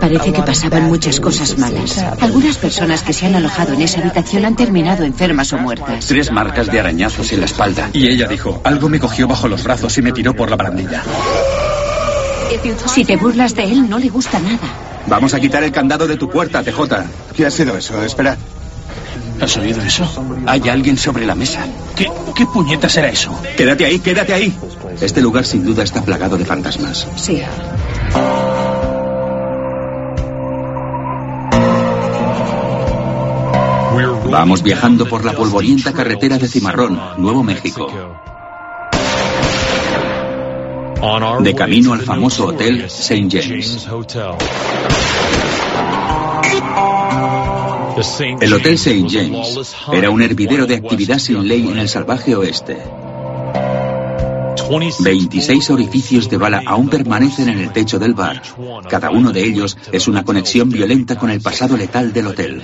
Parece que pasaban muchas cosas malas. Algunas personas que se han alojado en esa habitación han terminado enfermas o muertas. Tres marcas de arañazos en la espalda. Y ella dijo, algo me cogió bajo los brazos y me tiró por la barandilla. Si te burlas de él, no le gusta nada. Vamos a quitar el candado de tu puerta, TJ. ¿Qué ha sido eso? Espera. ¿Has oído eso? Hay alguien sobre la mesa. ¿Qué, qué puñetas era eso? Quédate ahí, quédate ahí. Este lugar sin duda está plagado de fantasmas. Sí. Vamos viajando por la polvorienta carretera de Cimarrón, Nuevo México. De camino al famoso hotel St. James. El Hotel St. James era un hervidero de actividad sin ley en el salvaje oeste. 26 orificios de bala aún permanecen en el techo del bar. Cada uno de ellos es una conexión violenta con el pasado letal del hotel.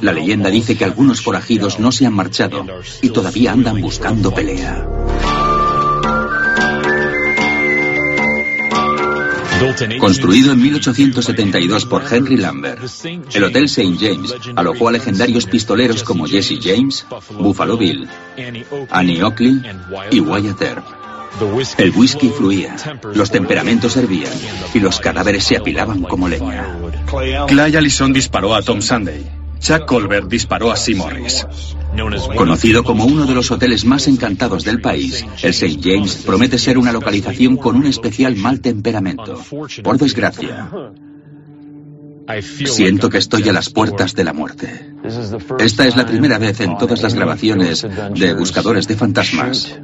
La leyenda dice que algunos forajidos no se han marchado y todavía andan buscando pelea. Construido en 1872 por Henry Lambert, el Hotel St. James alojó a legendarios pistoleros como Jesse James, Buffalo Bill, Annie Oakley y Wyatt Earp. El whisky fluía, los temperamentos hervían y los cadáveres se apilaban como leña. Clay Allison disparó a Tom Sunday. Chuck Colbert disparó a Morris. Conocido como uno de los hoteles más encantados del país, el St. James promete ser una localización con un especial mal temperamento. Por desgracia, siento que estoy a las puertas de la muerte. Esta es la primera vez en todas las grabaciones de Buscadores de Fantasmas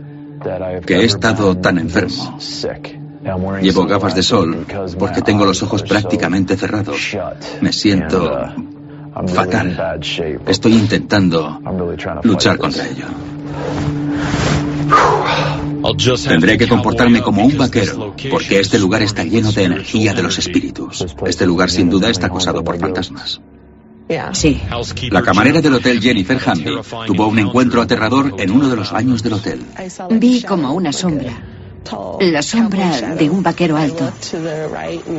que he estado tan enfermo. Llevo gafas de sol porque tengo los ojos prácticamente cerrados. Me siento fatal. Estoy intentando luchar contra ello. Tendré que comportarme como un vaquero, porque este lugar está lleno de energía de los espíritus. Este lugar sin duda está acosado por fantasmas. Sí. La camarera del hotel Jennifer Hamby tuvo un encuentro aterrador en uno de los baños del hotel. Vi como una sombra. La sombra de un vaquero alto.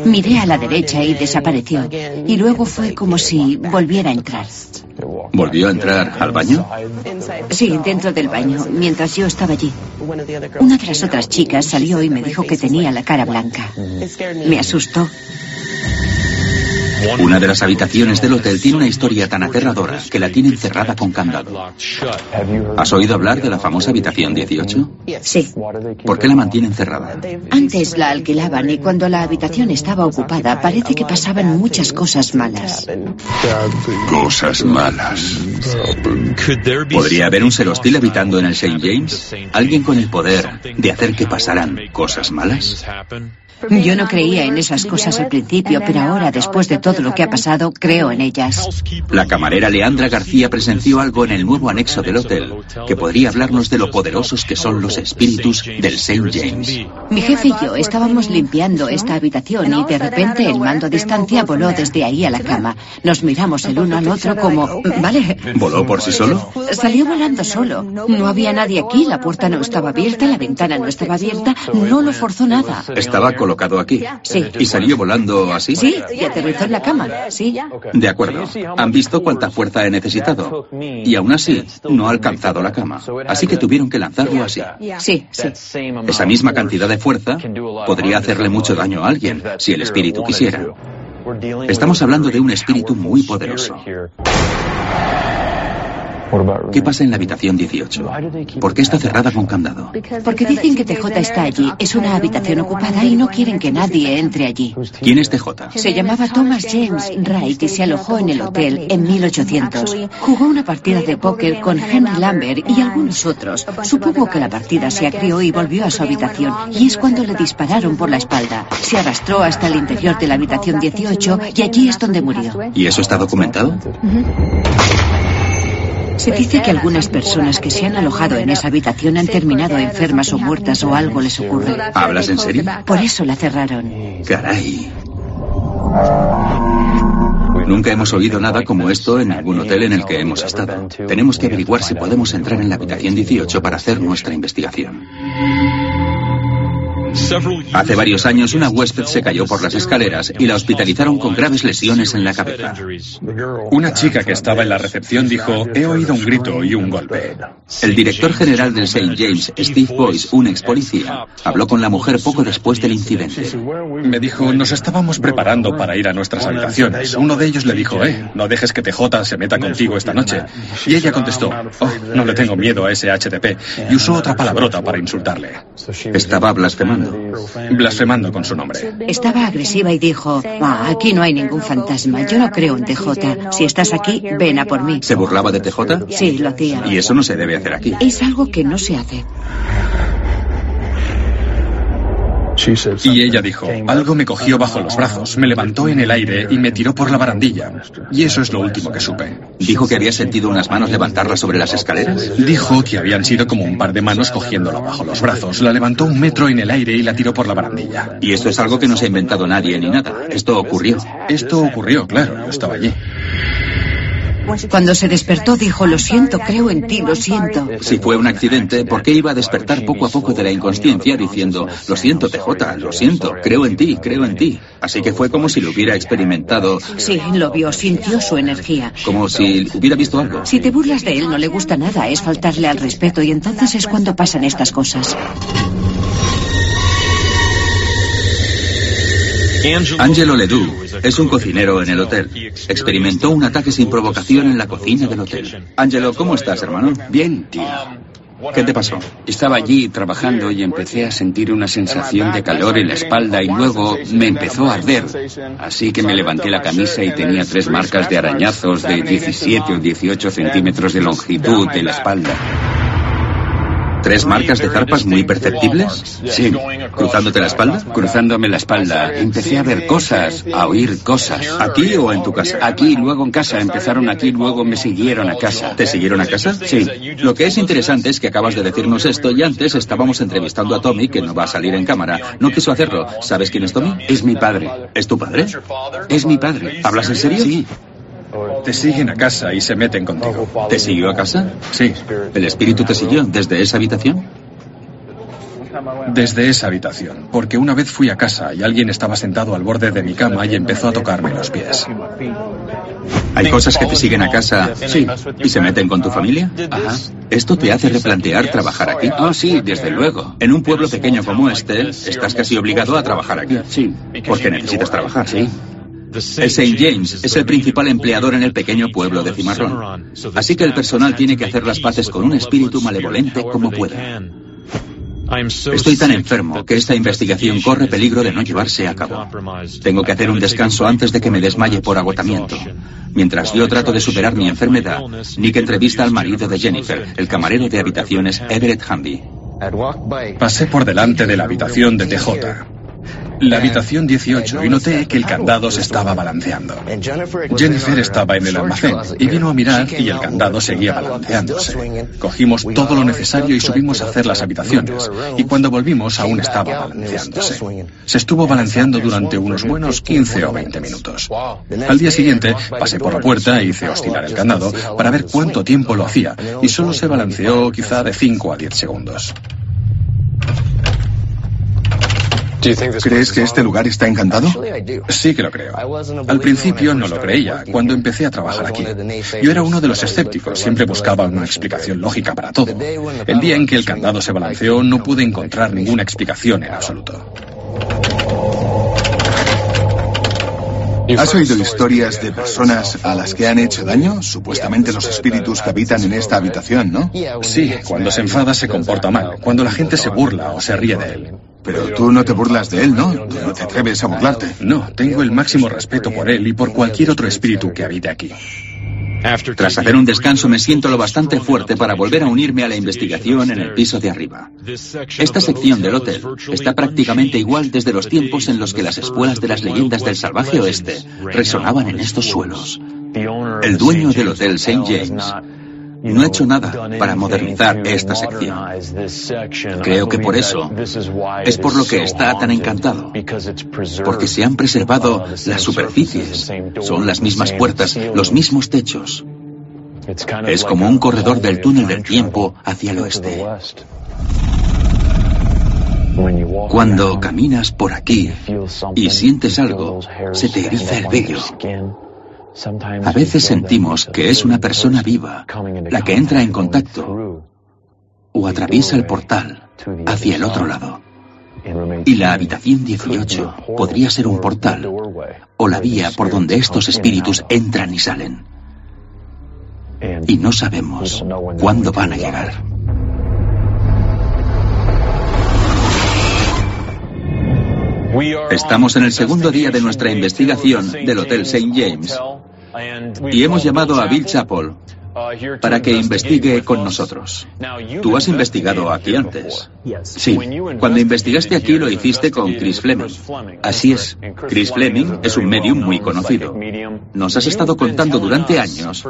Miré a la derecha y desapareció. Y luego fue como si volviera a entrar. ¿Volvió a entrar al baño? Sí, dentro del baño, mientras yo estaba allí. Una de las otras chicas salió y me dijo que tenía la cara blanca. Me asustó. Una de las habitaciones del hotel tiene una historia tan aterradora que la tienen cerrada con candado. ¿Has oído hablar de la famosa habitación 18? Sí. ¿Por qué la mantienen cerrada? Antes la alquilaban y cuando la habitación estaba ocupada parece que pasaban muchas cosas malas. Cosas malas. ¿Podría haber un ser hostil habitando en el St. James? ¿Alguien con el poder de hacer que pasaran cosas malas? Yo no creía en esas cosas al principio, pero ahora, después de todo lo que ha pasado, creo en ellas. La camarera Leandra García presenció algo en el nuevo anexo del hotel que podría hablarnos de lo poderosos que son los espíritus del St. James. Mi jefe y yo estábamos limpiando esta habitación y de repente el mando a distancia voló desde ahí a la cama. Nos miramos el uno al otro como, ¿vale? ¿Voló por sí solo? Salió volando solo. No había nadie aquí, la puerta no estaba abierta, la ventana no estaba abierta, no lo forzó nada. Estaba colocado aquí. Sí. ¿Y salió volando así? Sí, y aterrizó en la cama, sí. De acuerdo. Han visto cuánta fuerza he necesitado. Y aún así, no ha alcanzado la cama. Así que tuvieron que lanzarlo así. Sí, sí. Esa misma cantidad de fuerza podría hacerle mucho daño a alguien si el espíritu quisiera. Estamos hablando de un espíritu muy poderoso. ¿Qué pasa en la habitación 18? ¿Por qué está cerrada con candado? Porque dicen que TJ está allí. Es una habitación ocupada y no quieren que nadie entre allí. ¿Quién es TJ? Se llamaba Thomas James Wright y se alojó en el hotel en 1800. Jugó una partida de póker con Henry Lambert y algunos otros. Supongo que la partida se agrió y volvió a su habitación. Y es cuando le dispararon por la espalda. Se arrastró hasta el interior de la habitación 18 y allí es donde murió. ¿Y eso está documentado? Se dice que algunas personas que se han alojado en esa habitación han terminado enfermas o muertas o algo les ocurre. ¿Hablas en serio? Por eso la cerraron. Caray. Nunca hemos oído nada como esto en ningún hotel en el que hemos estado. Tenemos que averiguar si podemos entrar en la habitación 18 para hacer nuestra investigación. Hace varios años una huésped se cayó por las escaleras y la hospitalizaron con graves lesiones en la cabeza. Una chica que estaba en la recepción dijo, he oído un grito y un golpe. El director general del St. James, Steve Boyce, un ex policía, habló con la mujer poco después del incidente. Me dijo, nos estábamos preparando para ir a nuestras habitaciones. Uno de ellos le dijo, eh, no dejes que TJ se meta contigo esta noche. Y ella contestó, oh, no le tengo miedo a ese HTP. Y usó otra palabrota para insultarle. Estaba blasfemando. Blasfemando con su nombre. Estaba agresiva y dijo, ah, aquí no hay ningún fantasma. Yo no creo en TJ. Si estás aquí, ven a por mí. ¿Se burlaba de TJ? Sí, lo hacía. Y eso no se debe hacer aquí. Es algo que no se hace. Y ella dijo, algo me cogió bajo los brazos, me levantó en el aire y me tiró por la barandilla. Y eso es lo último que supe. ¿Dijo que había sentido unas manos levantarla sobre las escaleras? Dijo que habían sido como un par de manos cogiéndola bajo los brazos. La levantó un metro en el aire y la tiró por la barandilla. Y esto es algo que no se ha inventado nadie ni nada. Esto ocurrió. Esto ocurrió, claro, yo estaba allí. Cuando se despertó dijo, lo siento, creo en ti, lo siento. Si fue un accidente, ¿por qué iba a despertar poco a poco de la inconsciencia diciendo, lo siento, TJ, lo siento, creo en ti, creo en ti? Así que fue como si lo hubiera experimentado. Sí, lo vio, sintió su energía. Como si hubiera visto algo. Si te burlas de él, no le gusta nada, es faltarle al respeto y entonces es cuando pasan estas cosas. Angelo Ledoux es un cocinero en el hotel. Experimentó un ataque sin provocación en la cocina del hotel. Angelo, ¿cómo estás, hermano? Bien, tío. ¿Qué te pasó? Estaba allí trabajando y empecé a sentir una sensación de calor en la espalda y luego me empezó a arder. Así que me levanté la camisa y tenía tres marcas de arañazos de 17 o 18 centímetros de longitud en la espalda. ¿Tres marcas de zarpas muy perceptibles? Sí. ¿Cruzándote la espalda? Cruzándome la espalda. Empecé a ver cosas, a oír cosas. ¿Aquí o en tu casa? Aquí, luego en casa. Empezaron aquí, luego me siguieron a casa. ¿Te siguieron a casa? Sí. Lo que es interesante es que acabas de decirnos esto y antes estábamos entrevistando a Tommy, que no va a salir en cámara. No quiso hacerlo. ¿Sabes quién es Tommy? Es mi padre. ¿Es tu padre? Es mi padre. ¿Hablas en serio? Sí. Te siguen a casa y se meten contigo. ¿Te siguió a casa? Sí. ¿El espíritu te siguió desde esa habitación? Desde esa habitación, porque una vez fui a casa y alguien estaba sentado al borde de mi cama y empezó a tocarme los pies. ¿Hay cosas que te siguen a casa Sí. y se meten con tu familia? Ajá. ¿Esto te hace replantear trabajar aquí? Oh, sí, desde luego. En un pueblo pequeño como este, estás casi obligado a trabajar aquí. Sí. Porque necesitas trabajar. Sí. El St. James es el principal empleador en el pequeño pueblo de Cimarrón. Así que el personal tiene que hacer las paces con un espíritu malevolente como pueda. Estoy tan enfermo que esta investigación corre peligro de no llevarse a cabo. Tengo que hacer un descanso antes de que me desmaye por agotamiento. Mientras yo trato de superar mi enfermedad, Nick entrevista al marido de Jennifer, el camarero de habitaciones Everett Hamby. Pasé por delante de la habitación de TJ. La habitación 18 y noté que el candado se estaba balanceando. Jennifer estaba en el almacén y vino a mirar y el candado seguía balanceándose. Cogimos todo lo necesario y subimos a hacer las habitaciones y cuando volvimos aún estaba balanceándose. Se estuvo balanceando durante unos buenos 15 o 20 minutos. Al día siguiente pasé por la puerta e hice oscilar el candado para ver cuánto tiempo lo hacía y solo se balanceó quizá de 5 a 10 segundos. ¿Crees que este lugar está encantado? Sí que lo creo. Al principio no lo creía, cuando empecé a trabajar aquí. Yo era uno de los escépticos, siempre buscaba una explicación lógica para todo. El día en que el candado se balanceó no pude encontrar ninguna explicación en absoluto. ¿Has oído historias de personas a las que han hecho daño? Supuestamente los espíritus que habitan en esta habitación, ¿no? Sí, cuando se enfada se comporta mal, cuando la gente se burla o se ríe de él. Pero tú no te burlas de él, ¿no? Tú no te atreves a burlarte. No, tengo el máximo respeto por él y por cualquier otro espíritu que habite aquí. Tras hacer un descanso me siento lo bastante fuerte para volver a unirme a la investigación en el piso de arriba. Esta sección del hotel está prácticamente igual desde los tiempos en los que las espuelas de las leyendas del salvaje oeste resonaban en estos suelos. El dueño del Hotel St. James no ha hecho nada para modernizar esta sección. Creo que por eso es por lo que está tan encantado, porque se han preservado las superficies, son las mismas puertas, los mismos techos. Es como un corredor del túnel del tiempo hacia el oeste. Cuando caminas por aquí y sientes algo, se te eriza el vello. A veces sentimos que es una persona viva la que entra en contacto o atraviesa el portal hacia el otro lado. Y la habitación 18 podría ser un portal o la vía por donde estos espíritus entran y salen. Y no sabemos cuándo van a llegar. Estamos en el segundo día de nuestra investigación del Hotel St. James y hemos llamado a Bill Chappell para que investigue con nosotros. Tú has investigado aquí antes. Sí. Cuando investigaste aquí lo hiciste con Chris Fleming. Así es. Chris Fleming es un medium muy conocido. Nos has estado contando durante años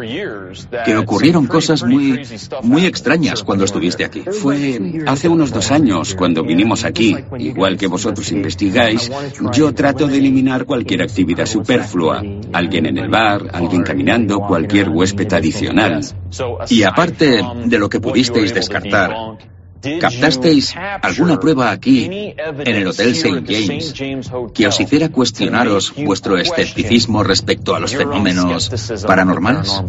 que ocurrieron cosas muy, muy extrañas cuando estuviste aquí. Fue hace unos dos años cuando vinimos aquí. Igual que vosotros investigáis, yo trato de eliminar cualquier actividad superflua. Alguien en el bar, alguien caminando, cualquier huésped adicional. Y aparte de lo que pudisteis descartar, ¿Captasteis alguna prueba aquí, en el Hotel St. James, que os hiciera cuestionaros vuestro escepticismo respecto a los fenómenos paranormales?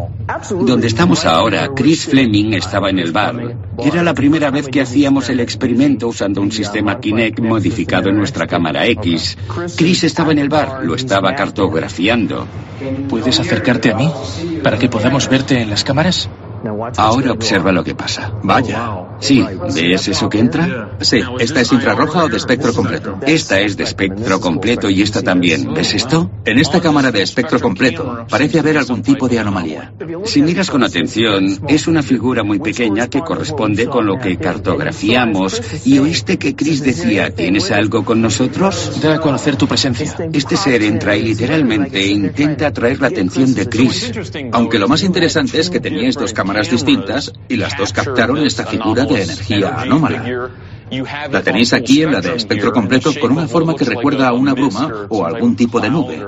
Donde estamos ahora, Chris Fleming estaba en el bar. Era la primera vez que hacíamos el experimento usando un sistema Kinect modificado en nuestra cámara X. Chris estaba en el bar, lo estaba cartografiando. ¿Puedes acercarte a mí para que podamos verte en las cámaras? Ahora observa lo que pasa. Vaya. Sí, ¿ves eso que entra? Sí, ¿esta es infrarroja o de espectro completo? Esta es de espectro completo y esta también. ¿Ves esto? En esta cámara de espectro completo parece haber algún tipo de anomalía. Si miras con atención, es una figura muy pequeña que corresponde con lo que cartografiamos. ¿Y oíste que Chris decía, ¿tienes algo con nosotros? Da a conocer tu presencia. Este ser entra y literalmente intenta atraer la atención de Chris. Aunque lo más interesante es que teníais dos cámaras distintas y las dos captaron esta figura de energía anómala. La tenéis aquí en la de espectro completo con una forma que recuerda a una bruma o algún tipo de nube.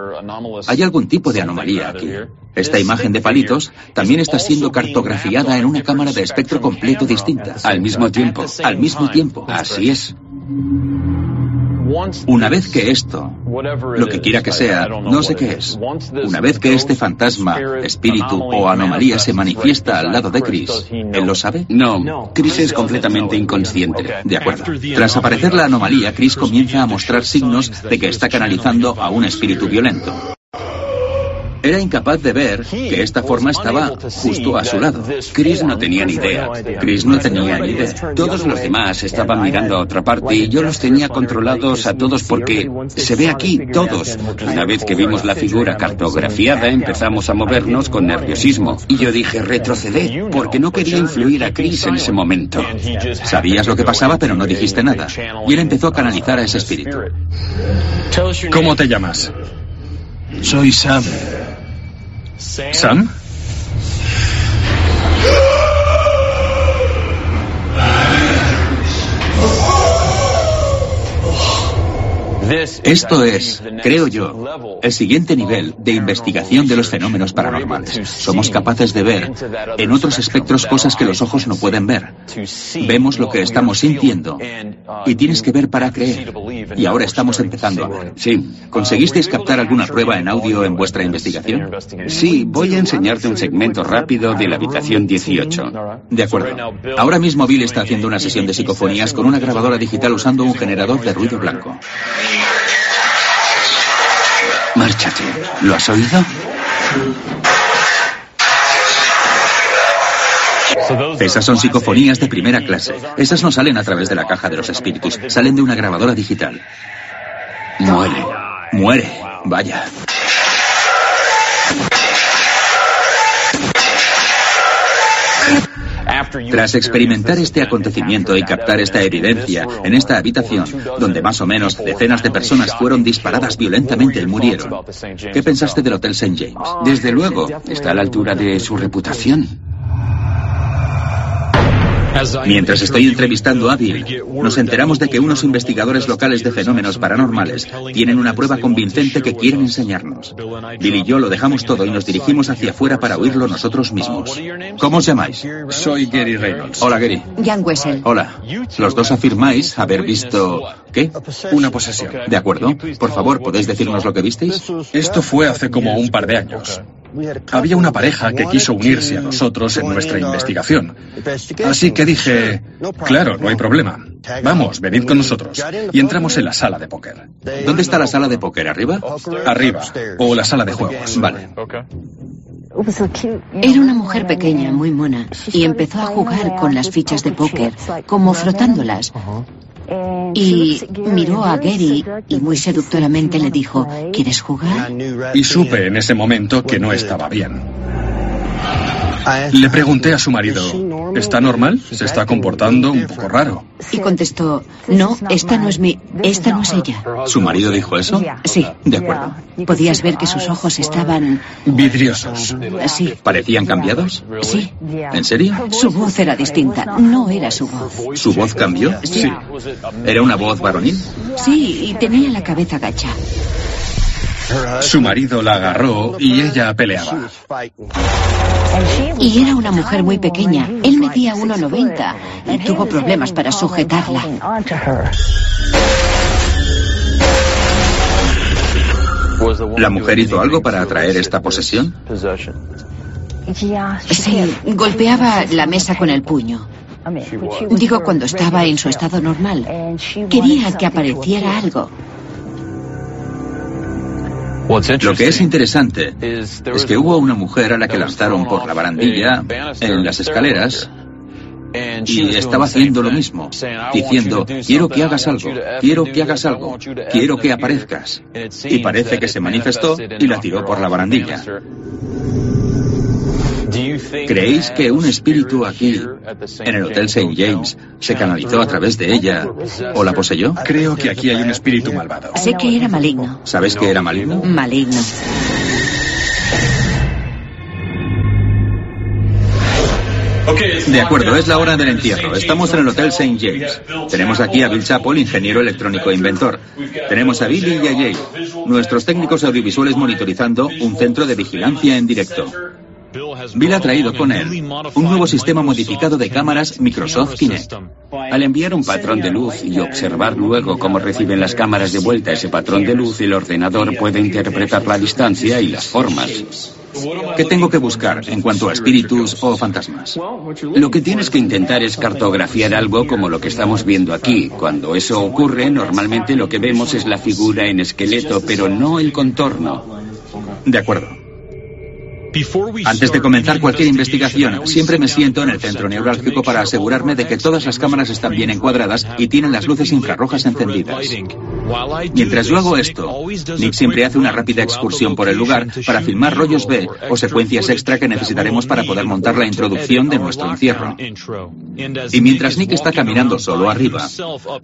Hay algún tipo de anomalía aquí. Esta imagen de palitos también está siendo cartografiada en una cámara de espectro completo distinta. Al mismo tiempo. Al mismo tiempo. Así es. Una vez que esto, lo que quiera que sea, no sé qué es, una vez que este fantasma, espíritu o anomalía se manifiesta al lado de Chris, ¿él lo sabe? No, Chris es completamente inconsciente. De acuerdo. Tras aparecer la anomalía, Chris comienza a mostrar signos de que está canalizando a un espíritu violento. Era incapaz de ver que esta forma estaba justo a su lado. Chris no tenía ni idea. Chris no tenía ni idea. Todos los demás estaban mirando a otra parte y yo los tenía controlados a todos porque se ve aquí, todos. Una vez que vimos la figura cartografiada empezamos a movernos con nerviosismo. Y yo dije, retroceded, porque no quería influir a Chris en ese momento. Sabías lo que pasaba, pero no dijiste nada. Y él empezó a canalizar a ese espíritu. ¿Cómo te llamas? Soy Sam. ¿Sam? Esto es, creo yo, el siguiente nivel de investigación de los fenómenos paranormales. Somos capaces de ver en otros espectros cosas que los ojos no pueden ver. Vemos lo que estamos sintiendo y tienes que ver para creer. Y ahora estamos empezando. Sí. ¿Conseguisteis captar alguna prueba en audio en vuestra investigación? Sí, voy a enseñarte un segmento rápido de la habitación 18. De acuerdo. Ahora mismo Bill está haciendo una sesión de psicofonías con una grabadora digital usando un generador de ruido blanco. Márchate. ¿Lo has oído? Esas son psicofonías de primera clase. Esas no salen a través de la caja de los espíritus, salen de una grabadora digital. Muere. Muere. Vaya. Tras experimentar este acontecimiento y captar esta evidencia en esta habitación, donde más o menos decenas de personas fueron disparadas violentamente y murieron, ¿qué pensaste del Hotel St. James? Desde luego, está a la altura de su reputación. Mientras estoy entrevistando a Bill, nos enteramos de que unos investigadores locales de fenómenos paranormales tienen una prueba convincente que quieren enseñarnos. Bill y yo lo dejamos todo y nos dirigimos hacia afuera para oírlo nosotros mismos. ¿Cómo os llamáis? Soy Gary Reynolds. Hola, Gary. Jan Wessel. Hola. Los dos afirmáis haber visto... ¿Qué? Una posesión. De acuerdo. Por favor, ¿podéis decirnos lo que visteis? Esto fue hace como un par de años. Había una pareja que quiso unirse a nosotros en nuestra investigación. Así que dije, claro, no hay problema. Vamos, venid con nosotros. Y entramos en la sala de póker. ¿Dónde está la sala de póker? ¿Arriba? Arriba. O la sala de juegos. Vale. Era una mujer pequeña, muy mona, y empezó a jugar con las fichas de póker, como frotándolas. Y miró a Gary y muy seductoramente le dijo, ¿quieres jugar? Y supe en ese momento que no estaba bien. Le pregunté a su marido, ¿está normal? Se está comportando un poco raro. Y contestó, no, esta no es mi, esta no es ella. ¿Su marido dijo eso? Sí. De acuerdo. Podías ver que sus ojos estaban, Vidriosos. sí, ¿Parecían cambiados? sí. ¿En serio? Su voz era distinta, no era su voz. ¿Su voz cambió? Sí. ¿Era una voz varonil? Sí, y tenía la cabeza gacha. Su marido la agarró y ella peleaba. Y era una mujer muy pequeña. Él medía 1,90 y tuvo problemas para sujetarla. ¿La mujer hizo algo para atraer esta posesión? Sí, golpeaba la mesa con el puño. Digo cuando estaba en su estado normal. Quería que apareciera algo. Lo que es interesante es que hubo una mujer a la que lanzaron por la barandilla en las escaleras y estaba haciendo lo mismo, diciendo, quiero que hagas algo, quiero que hagas algo, quiero que aparezcas. Y parece que se manifestó y la tiró por la barandilla. ¿Creéis que un espíritu aquí, en el Hotel St. James, se canalizó a través de ella o la poseyó? Creo que aquí hay un espíritu malvado. Sé que era maligno. ¿Sabes que era maligno? Maligno. De acuerdo, es la hora del entierro. Estamos en el Hotel St. James. Tenemos aquí a Bill Chappell, ingeniero electrónico e inventor. Tenemos a Billy y a Jay, nuestros técnicos audiovisuales monitorizando un centro de vigilancia en directo. Bill ha traído con él un nuevo sistema modificado de cámaras Microsoft Kinect. Al enviar un patrón de luz y observar luego cómo reciben las cámaras de vuelta ese patrón de luz, el ordenador puede interpretar la distancia y las formas. ¿Qué tengo que buscar en cuanto a espíritus o fantasmas? Lo que tienes que intentar es cartografiar algo como lo que estamos viendo aquí. Cuando eso ocurre, normalmente lo que vemos es la figura en esqueleto, pero no el contorno. De acuerdo. Antes de comenzar cualquier investigación, siempre me siento en el centro neurálgico para asegurarme de que todas las cámaras están bien encuadradas y tienen las luces infrarrojas encendidas. Mientras yo hago esto, Nick siempre hace una rápida excursión por el lugar para filmar rollos B o secuencias extra que necesitaremos para poder montar la introducción de nuestro encierro. Y mientras Nick está caminando solo arriba,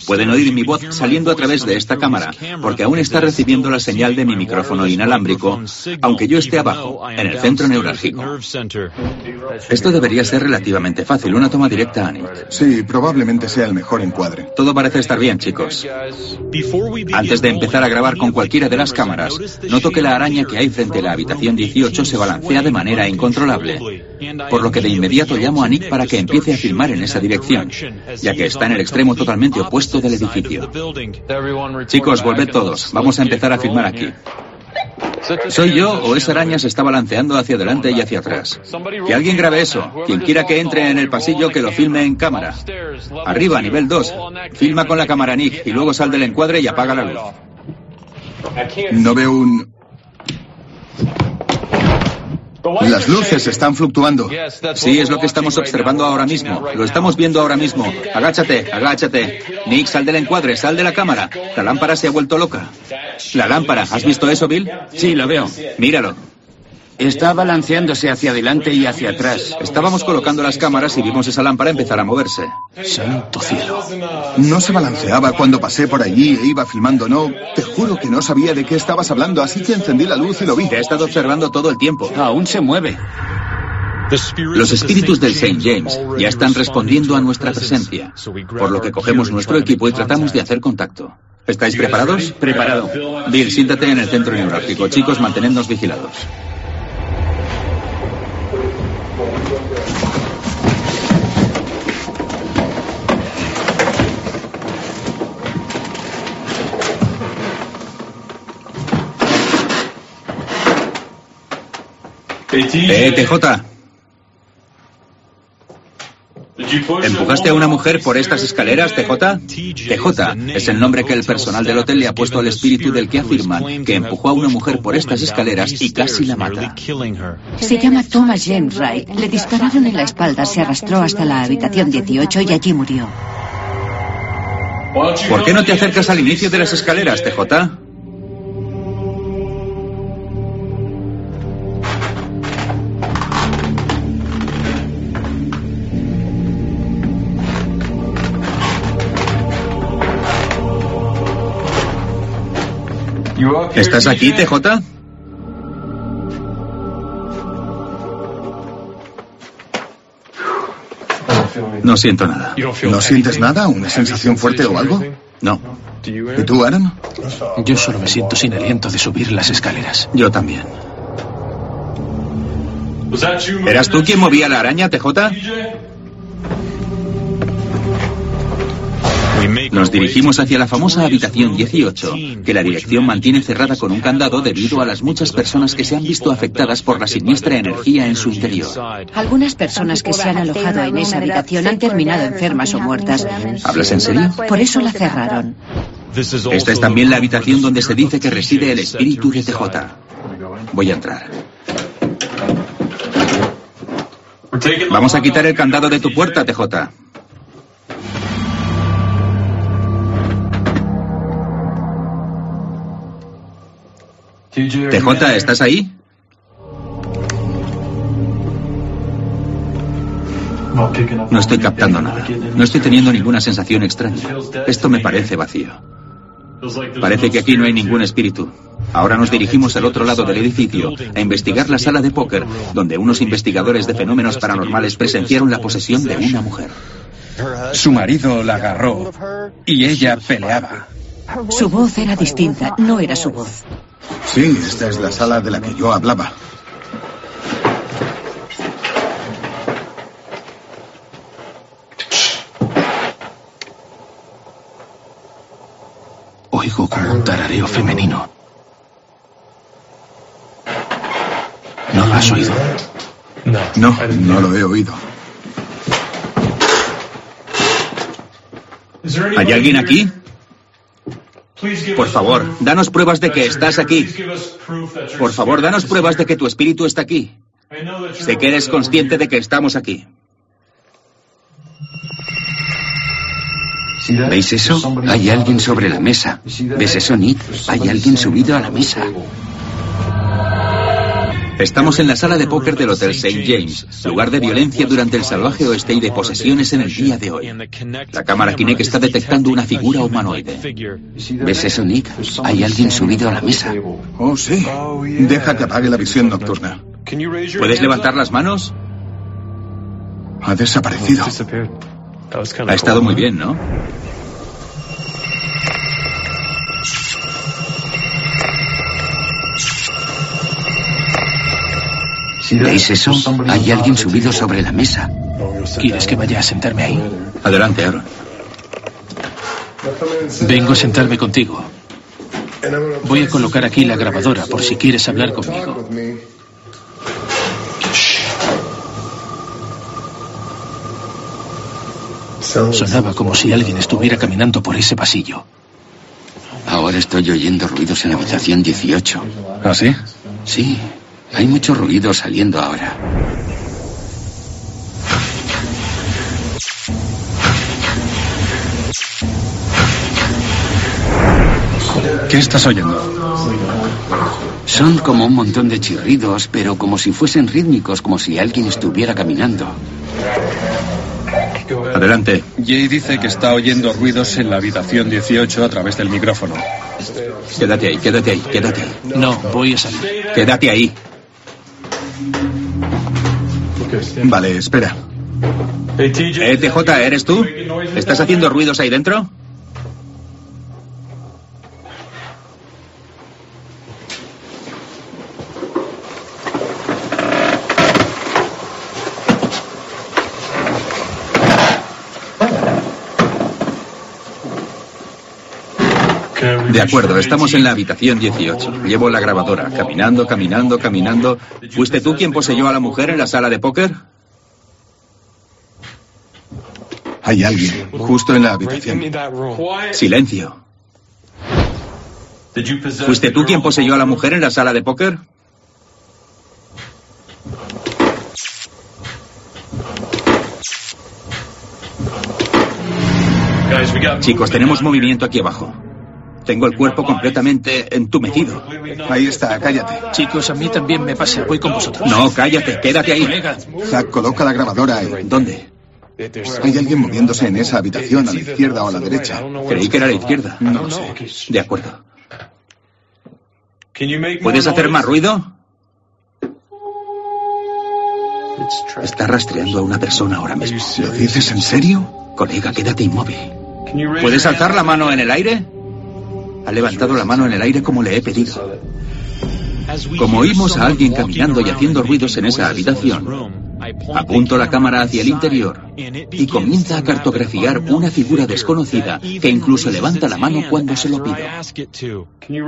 pueden oír mi voz saliendo a través de esta cámara, porque aún está recibiendo la señal de mi micrófono inalámbrico, aunque yo esté abajo, en el centro neurálgico. Esto debería ser relativamente fácil, una toma directa a Nick. Sí, probablemente sea el mejor encuadre. Todo parece estar bien, chicos. Antes de empezar a grabar con cualquiera de las cámaras, noto que la araña que hay frente a la habitación 18 se balancea de manera incontrolable, por lo que de inmediato llamo a Nick para que empiece a filmar en esa dirección, ya que está en el extremo totalmente opuesto del edificio. Chicos, volved todos, vamos a empezar a filmar aquí. ¿Soy yo o esa araña se está balanceando hacia adelante y hacia atrás? Que alguien grabe eso. Quien quiera que entre en el pasillo, que lo filme en cámara. Arriba, nivel 2. Filma con la cámara Nick y luego sal del encuadre y apaga la luz. No veo un... Las luces están fluctuando. Sí, es lo que estamos observando ahora mismo. Lo estamos viendo ahora mismo. Agáchate, agáchate. Nick, sal del encuadre, sal de la cámara. La lámpara se ha vuelto loca. La lámpara, ¿has visto eso, Bill? Sí, lo veo. Míralo. Está balanceándose hacia adelante y hacia atrás. Estábamos colocando las cámaras y vimos esa lámpara empezar a moverse. Santo cielo. No se balanceaba cuando pasé por allí e iba filmando, no. Te juro que no sabía de qué estabas hablando, así que encendí la luz y lo vi. Te he estado observando todo el tiempo. Aún se mueve. Los espíritus del St. James ya están respondiendo a nuestra presencia, por lo que cogemos nuestro equipo y tratamos de hacer contacto. ¿Estáis preparados? Preparado. Bill, siéntate en el centro neurálgico. Chicos, mantenednos vigilados. Eh, TJ. ¿Empujaste a una mujer por estas escaleras, TJ? TJ es el nombre que el personal del hotel le ha puesto al espíritu del que afirman que empujó a una mujer por estas escaleras y casi la mata. Se llama Thomas James Wright. Le dispararon en la espalda, se arrastró hasta la habitación 18 y allí murió. ¿Por qué no te acercas al inicio de las escaleras, TJ? ¿Estás aquí, TJ? No siento nada. ¿No sientes nada? ¿Una sensación fuerte o algo? No. ¿Y tú, Aaron? Yo solo me siento sin aliento de subir las escaleras. Yo también. ¿Eras tú quien movía la araña, TJ? Nos dirigimos hacia la famosa habitación 18, que la dirección mantiene cerrada con un candado debido a las muchas personas que se han visto afectadas por la siniestra energía en su interior. Algunas personas que se han alojado en esa habitación han terminado enfermas o muertas. ¿Hablas en serio? Por eso la cerraron. Esta es también la habitación donde se dice que reside el espíritu de TJ. Voy a entrar. Vamos a quitar el candado de tu puerta, TJ. TJ, ¿estás ahí? No estoy captando nada. No estoy teniendo ninguna sensación extraña. Esto me parece vacío. Parece que aquí no hay ningún espíritu. Ahora nos dirigimos al otro lado del edificio a investigar la sala de póker, donde unos investigadores de fenómenos paranormales presenciaron la posesión de una mujer. Su marido la agarró y ella peleaba. Su voz era distinta, no era su voz. Sí, esta es la sala de la que yo hablaba. Oigo como un tarareo femenino. ¿No lo has oído? No, no lo he oído. ¿Hay alguien aquí? Por favor, danos pruebas de que estás aquí. Por favor, danos pruebas de que tu espíritu está aquí. Sé que eres consciente de que estamos aquí. ¿Veis eso? Hay alguien sobre la mesa. ¿Ves eso, Nick? Hay alguien subido a la mesa. Estamos en la sala de póker del Hotel St. James, lugar de violencia durante el salvaje oeste y de posesiones en el día de hoy. La cámara Kinect está detectando una figura humanoide. ¿Ves eso, Nick? Hay alguien subido a la mesa. Oh, sí. Deja que apague la visión nocturna. ¿Puedes levantar las manos? Ha desaparecido. Ha estado muy bien, ¿no? ¿Veis eso? Hay alguien subido sobre la mesa. ¿Quieres que vaya a sentarme ahí? Adelante, Aaron. Vengo a sentarme contigo. Voy a colocar aquí la grabadora por si quieres hablar conmigo. Sonaba como si alguien estuviera caminando por ese pasillo. Ahora estoy oyendo ruidos en la habitación 18. ¿Ah, sí? Sí, Hay mucho ruido saliendo ahora. ¿Qué estás oyendo? Son como un montón de chirridos, pero como si fuesen rítmicos, como si alguien estuviera caminando. Adelante. Jay dice que está oyendo ruidos en la habitación 18 a través del micrófono. Quédate ahí, quédate ahí, quédate ahí. No, voy a salir. Quédate ahí. Vale, espera. Eh, TJ, ¿eres tú? ¿Estás haciendo ruidos ahí dentro? De acuerdo, estamos en la habitación 18. Llevo la grabadora. Caminando, caminando, caminando. ¿Fuiste tú quien poseyó a la mujer en la sala de póker? Hay alguien justo en la habitación. Silencio. ¿Fuiste tú quien poseyó a la mujer en la sala de póker? Chicos, tenemos movimiento aquí abajo. Tengo el cuerpo completamente entumecido. Ahí está, cállate. Chicos, a mí también me pasa. Voy con vosotros. No, cállate, quédate ahí. Zack, coloca la grabadora ahí. ¿Dónde? Hay alguien moviéndose en esa habitación, a la izquierda o a la derecha. Creí que era a la izquierda. No lo sé. De acuerdo. ¿Puedes hacer más ruido? Está rastreando a una persona ahora mismo. ¿Lo dices en serio? Colega, quédate inmóvil. ¿Puedes alzar la mano en el aire? Ha levantado la mano en el aire como le he pedido. Como oímos a alguien caminando y haciendo ruidos en esa habitación, apunto la cámara hacia el interior y comienza a cartografiar una figura desconocida que incluso levanta la mano cuando se lo pido.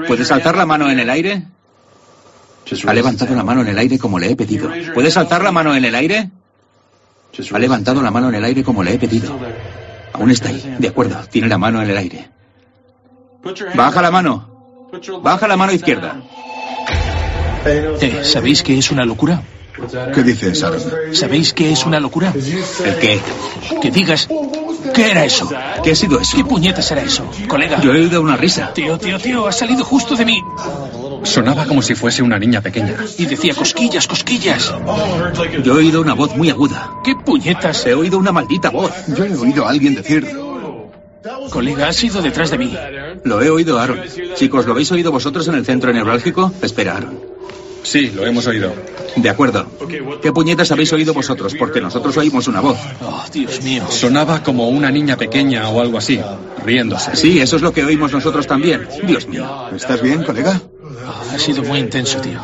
¿Puedes alzar la mano en el aire? Ha levantado la mano en el aire como le he pedido. ¿Puedes alzar la mano en el aire? Ha levantado la mano en el aire como le he pedido. Aún está ahí. De acuerdo, tiene la mano en el aire. Baja la mano. Baja la mano izquierda. Eh, ¿Sabéis que es una locura? ¿Qué dices, Aaron? ¿Sabéis que es una locura? ¿El qué? Que digas, ¿qué era eso? ¿Qué ha sido eso? ¿Qué puñetas era eso, colega? Yo he oído una risa. Tío, tío, tío, ha salido justo de mí. Sonaba como si fuese una niña pequeña. Y decía cosquillas, cosquillas. Yo he oído una voz muy aguda. ¿Qué puñetas? He oído una maldita voz. Yo he oído a alguien decir... Colega, ha sido detrás de mí. Lo he oído, Aaron. Chicos, ¿lo habéis oído vosotros en el centro neurálgico? Espera, Aaron. Sí, lo hemos oído. De acuerdo. ¿Qué puñetas habéis oído vosotros? Porque nosotros oímos una voz. Oh, Dios mío. Sonaba como una niña pequeña o algo así, riéndose. Sí, eso es lo que oímos nosotros también. Dios mío. ¿Estás bien, colega? Oh, ha sido muy intenso, tío.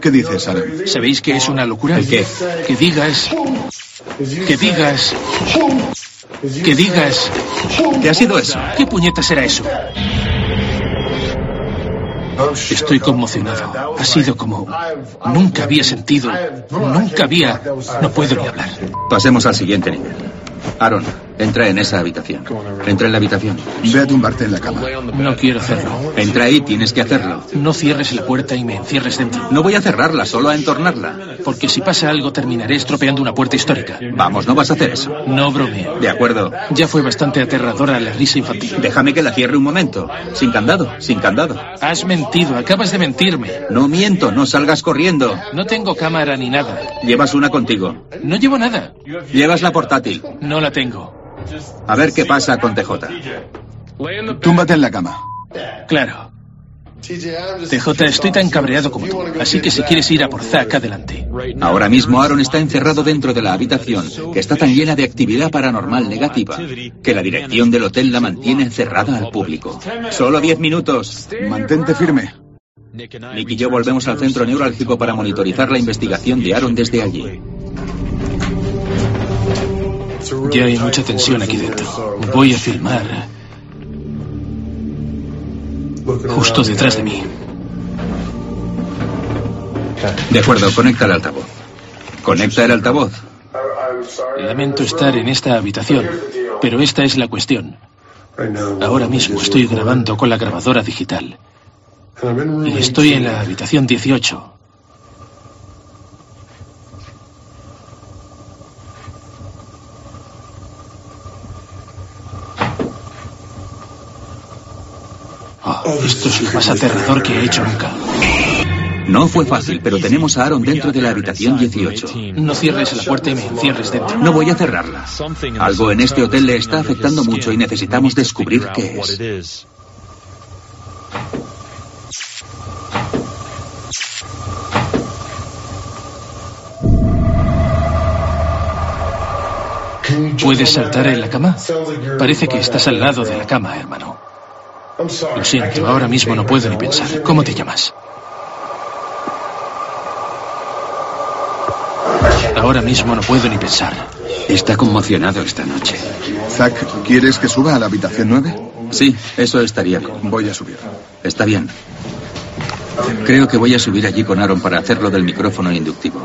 ¿Qué dices, Aaron? ¿Sabéis que es una locura? ¿El qué? Que digas... Que digas... Que digas... ¿Qué ha sido eso? ¿Qué puñetas era eso? Estoy conmocionado. Ha sido como... Nunca había sentido... Nunca había... No puedo ni hablar. Pasemos al siguiente nivel. Aaron, entra en esa habitación. Entra en la habitación. Ve a tumbarte en la cama. No quiero hacerlo. Entra ahí, tienes que hacerlo. No cierres la puerta y me encierres dentro. No voy a cerrarla, solo a entornarla. Porque si pasa algo terminaré estropeando una puerta histórica. Vamos, no vas a hacer eso. No bromeo. De acuerdo. Ya fue bastante aterradora la risa infantil. Déjame que la cierre un momento. Sin candado, sin candado. Has mentido, acabas de mentirme. No miento, no salgas corriendo. No tengo cámara ni nada. Llevas una contigo. No llevo nada. Llevas la portátil. No la tengo. A ver qué pasa con TJ. Túmbate en la cama. Claro. TJ, estoy tan cabreado como tú. Así que si quieres ir a por Zack, adelante. Ahora mismo Aaron está encerrado dentro de la habitación, que está tan llena de actividad paranormal negativa, que la dirección del hotel la mantiene cerrada al público. Solo diez minutos. Mantente firme. Nick y yo volvemos al centro neurálgico para monitorizar la investigación de Aaron desde allí. Ya hay mucha tensión aquí dentro. Voy a filmar justo detrás de mí. De acuerdo, conecta el altavoz. Conecta el altavoz. Lamento estar en esta habitación, pero esta es la cuestión. Ahora mismo estoy grabando con la grabadora digital. Y estoy en la habitación 18, Esto es lo más aterrador que he hecho nunca. No fue fácil, pero tenemos a Aaron dentro de la habitación 18. No cierres la puerta y me encierres dentro. No voy a cerrarla. Algo en este hotel le está afectando mucho y necesitamos descubrir qué es. ¿Puedes saltar en la cama? Parece que estás al lado de la cama, hermano. Lo siento, ahora mismo no puedo ni pensar. ¿Cómo te llamas? Ahora mismo no puedo ni pensar. Está conmocionado esta noche. Zack, ¿quieres que suba a la habitación 9? Sí, eso estaría bien. Voy a subir. Está bien. Creo que voy a subir allí con Aaron para hacerlo del micrófono inductivo.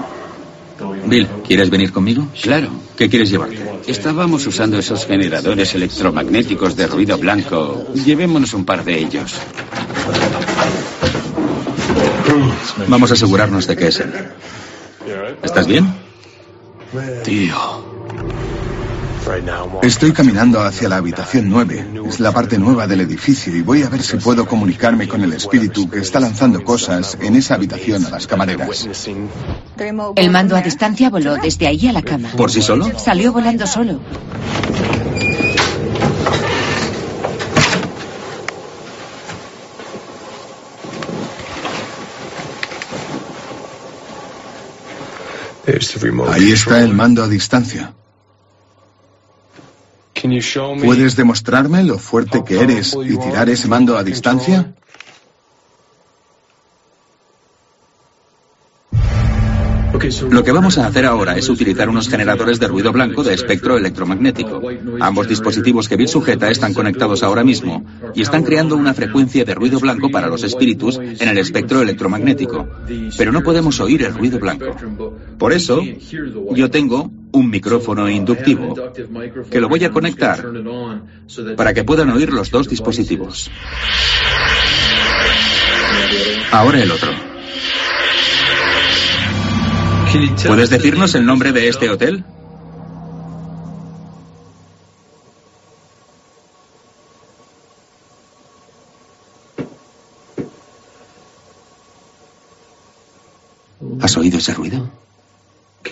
Bill, ¿quieres venir conmigo? Claro. ¿Qué quieres llevarte? Estábamos usando esos generadores electromagnéticos de ruido blanco. Llevémonos un par de ellos. Vamos a asegurarnos de que es él. ¿Estás bien? Tío. Estoy caminando hacia la habitación 9. Es la parte nueva del edificio y voy a ver si puedo comunicarme con el espíritu que está lanzando cosas en esa habitación a las camareras. El mando a distancia voló desde ahí a la cama. ¿Por sí solo? Salió volando solo. Ahí está el mando a distancia. ¿Puedes demostrarme lo fuerte que eres y tirar ese mando a distancia? Lo que vamos a hacer ahora es utilizar unos generadores de ruido blanco de espectro electromagnético. Ambos dispositivos que Bill sujeta están conectados ahora mismo y están creando una frecuencia de ruido blanco para los espíritus en el espectro electromagnético. Pero no podemos oír el ruido blanco. Por eso, yo tengo un micrófono inductivo que lo voy a conectar para que puedan oír los dos dispositivos. Ahora el otro. ¿Puedes decirnos el nombre de este hotel? ¿Has oído ese ruido?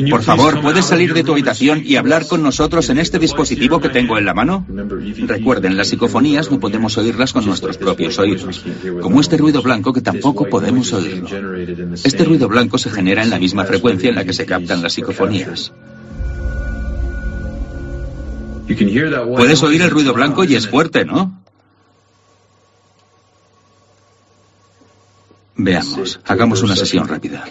Por favor, ¿puedes salir de tu habitación y hablar con nosotros en este dispositivo que tengo en la mano? Recuerden, las psicofonías no podemos oírlas con nuestros propios oídos, como este ruido blanco que tampoco podemos oírlo. Este ruido blanco se genera en la misma frecuencia en la que se captan las psicofonías. Puedes oír el ruido blanco y es fuerte, ¿no? Veamos, hagamos una sesión rápida.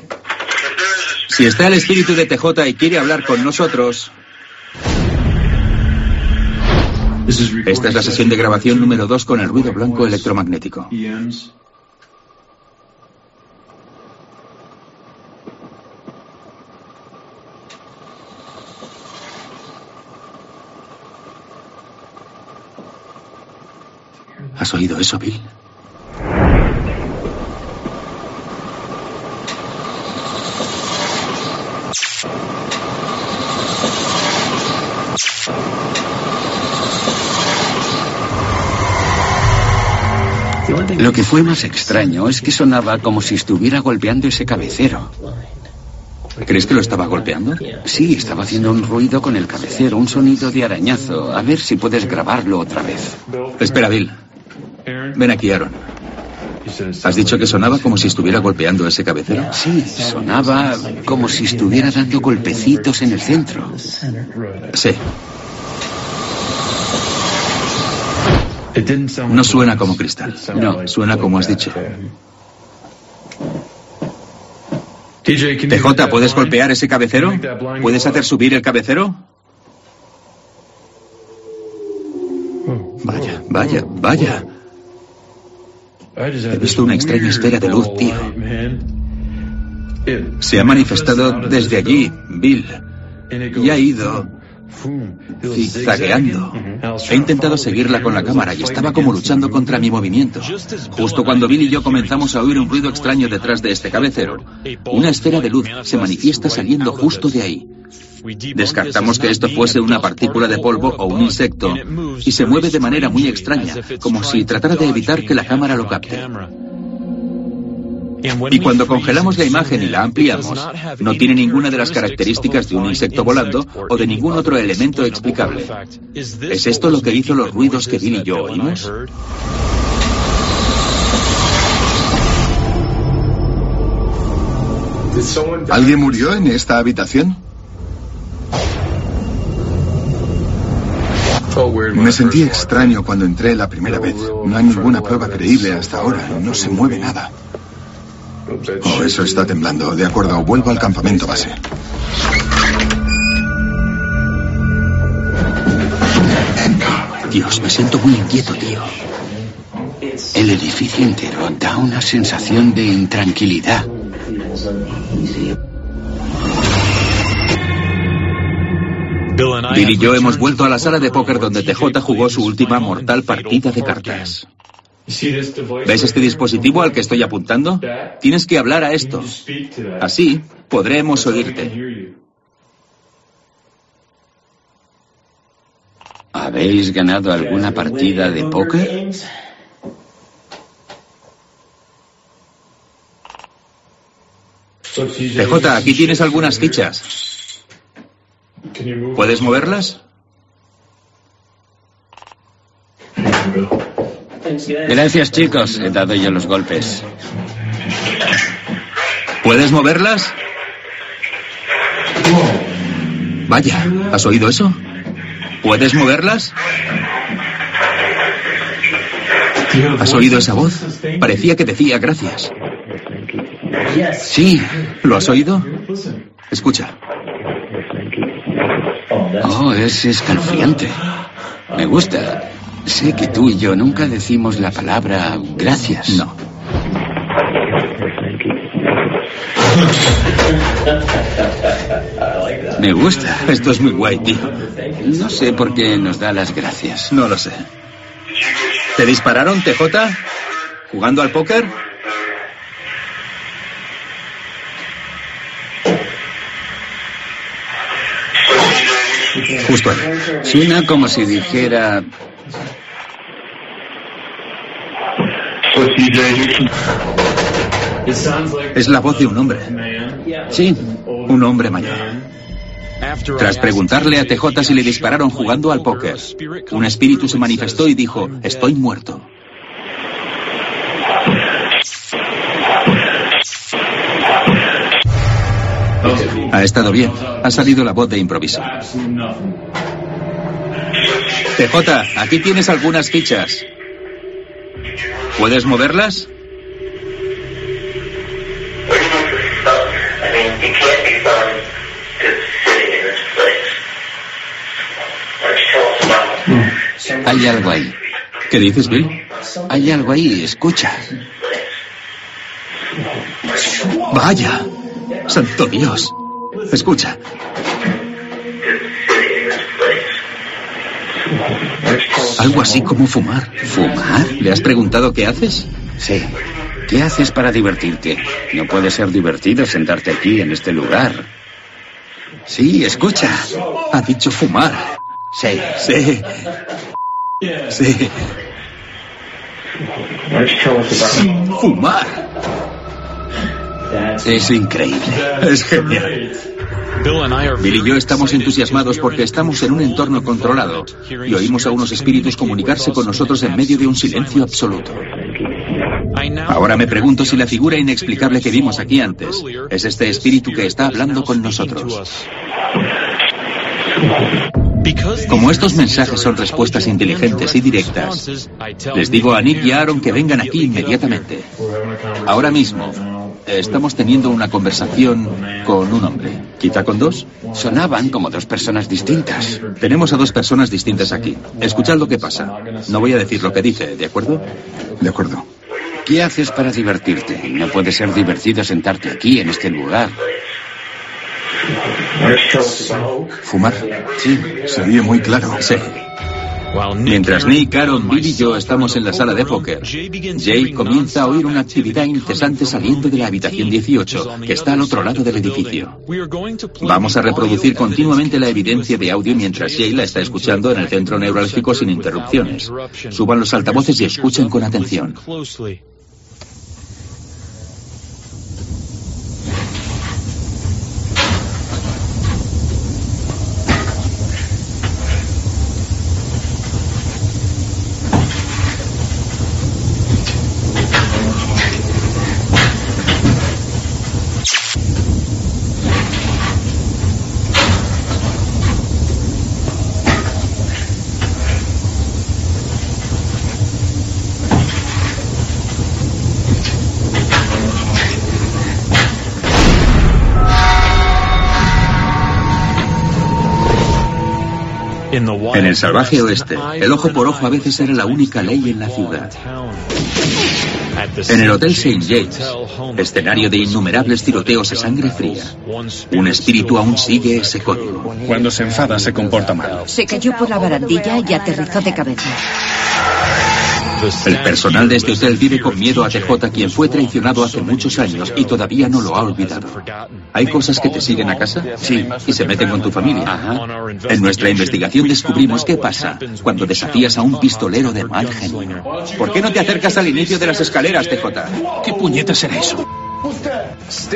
Si está el espíritu de TJ y quiere hablar con nosotros. Esta es la sesión de grabación número 2 con el ruido blanco electromagnético. ¿Has oído eso, Bill? Lo que fue más extraño es que sonaba como si estuviera golpeando ese cabecero. ¿Crees que lo estaba golpeando? Sí, estaba haciendo un ruido con el cabecero, un sonido de arañazo. A ver si puedes grabarlo otra vez. Espera, Bill. Ven aquí, Aaron. ¿Has dicho que sonaba como si estuviera golpeando ese cabecero? Sí, sonaba como si estuviera dando golpecitos en el centro. Sí. No suena como cristal. No, suena como has dicho. TJ, ¿puedes golpear ese cabecero? ¿Puedes hacer subir el cabecero? Vaya, vaya, vaya. He visto una extraña esfera de luz, tío. Se ha manifestado desde allí, Bill. Y ha ido zigzagueando. He intentado seguirla con la cámara y estaba como luchando contra mi movimiento. Justo cuando Bill y yo comenzamos a oír un ruido extraño detrás de este cabecero, una esfera de luz se manifiesta saliendo justo de ahí. Descartamos que esto fuese una partícula de polvo o un insecto y se mueve de manera muy extraña, como si tratara de evitar que la cámara lo capte. Y cuando congelamos la imagen y la ampliamos, no tiene ninguna de las características de un insecto volando o de ningún otro elemento explicable. ¿Es esto lo que hizo los ruidos que Bill y yo oímos? ¿Alguien murió en esta habitación? Me sentí extraño cuando entré la primera vez. No hay ninguna prueba creíble hasta ahora. No se mueve nada. Oh, eso está temblando. De acuerdo, vuelvo al campamento base. Dios, me siento muy inquieto, tío. El edificio entero da una sensación de intranquilidad. Bill y yo hemos vuelto a la sala de póker donde TJ jugó su última mortal partida de cartas. ¿Ves este dispositivo al que estoy apuntando? Tienes que hablar a esto. Así podremos oírte. ¿Habéis ganado alguna partida de póker? TJ, aquí tienes algunas fichas. ¿Puedes moverlas? Gracias, chicos. He dado yo los golpes. ¿Puedes moverlas? Vaya, ¿has oído eso? ¿Puedes moverlas? ¿Has oído esa voz? Parecía que decía gracias. Sí, ¿lo has oído? Escucha. Oh, es escalofriante. Me gusta. Sé que tú y yo nunca decimos la palabra gracias. No. Me gusta. Esto es muy guay, tío. No sé por qué nos da las gracias. No lo sé. ¿Te dispararon, TJ? ¿Jugando al póker? Justo ahí. Suena como si dijera... Es la voz de un hombre. Sí, un hombre mayor. Tras preguntarle a TJ si le dispararon jugando al póker, un espíritu se manifestó y dijo, estoy muerto. Ha estado bien. Ha salido la voz de improviso. TJ, aquí tienes algunas fichas. ¿Puedes moverlas? Hay algo ahí. ¿Qué dices, Bill? Hay algo ahí, escucha. Vaya. Santo Dios. Escucha. Algo así como fumar. ¿Fumar? ¿Le has preguntado qué haces? Sí. ¿Qué haces para divertirte? No puede ser divertido sentarte aquí en este lugar. Sí, escucha. Ha dicho fumar. Sí. Sí. Sí. Fumar. Es increíble. Es genial. Bill y yo estamos entusiasmados porque estamos en un entorno controlado y oímos a unos espíritus comunicarse con nosotros en medio de un silencio absoluto. Ahora me pregunto si la figura inexplicable que vimos aquí antes es este espíritu que está hablando con nosotros. Como estos mensajes son respuestas inteligentes y directas, les digo a Nick y a Aaron que vengan aquí inmediatamente. Ahora mismo. Estamos teniendo una conversación con un hombre. ¿Quizá con dos? Sonaban como dos personas distintas. Tenemos a dos personas distintas aquí. Escuchad lo que pasa. No voy a decir lo que dice, ¿de acuerdo? De acuerdo. ¿Qué haces para divertirte? No puede ser divertido sentarte aquí, en este lugar. ¿Fumar? Sí. Se oye muy claro. Sí. Mientras Nick, Aaron, Bill y yo estamos en la sala de póker, Jay comienza a oír una actividad incesante saliendo de la habitación 18, que está al otro lado del edificio. Vamos a reproducir continuamente la evidencia de audio mientras Jay la está escuchando en el centro neurálgico sin interrupciones. Suban los altavoces y escuchen con atención. En el salvaje oeste, el ojo por ojo a veces era la única ley en la ciudad. En el Hotel St. James, escenario de innumerables tiroteos a sangre fría, un espíritu aún sigue ese código. Cuando se enfada se comporta mal. Se cayó por la barandilla y aterrizó de cabeza. El personal de este hotel vive con miedo a TJ, quien fue traicionado hace muchos años y todavía no lo ha olvidado. ¿Hay cosas que te siguen a casa? Sí. Y se meten con tu familia. Ajá. En nuestra investigación descubrimos qué pasa cuando desafías a un pistolero de mal genio. ¿Por qué no te acercas al inicio de las escaleras, TJ? ¿Qué puñetas era eso?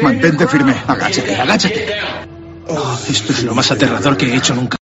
Mantente firme. Agáchate, agáchate. Oh, esto es lo más aterrador que he hecho nunca.